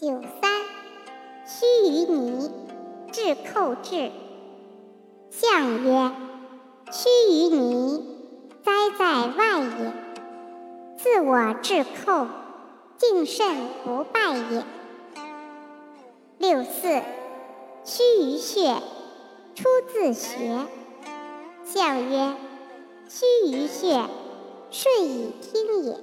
九三，须于泥，至寇至。相曰：须于泥，哉在外也。自我至寇，敬慎不败也。六四，须于穴，出自穴。象曰：须于穴，顺以听也。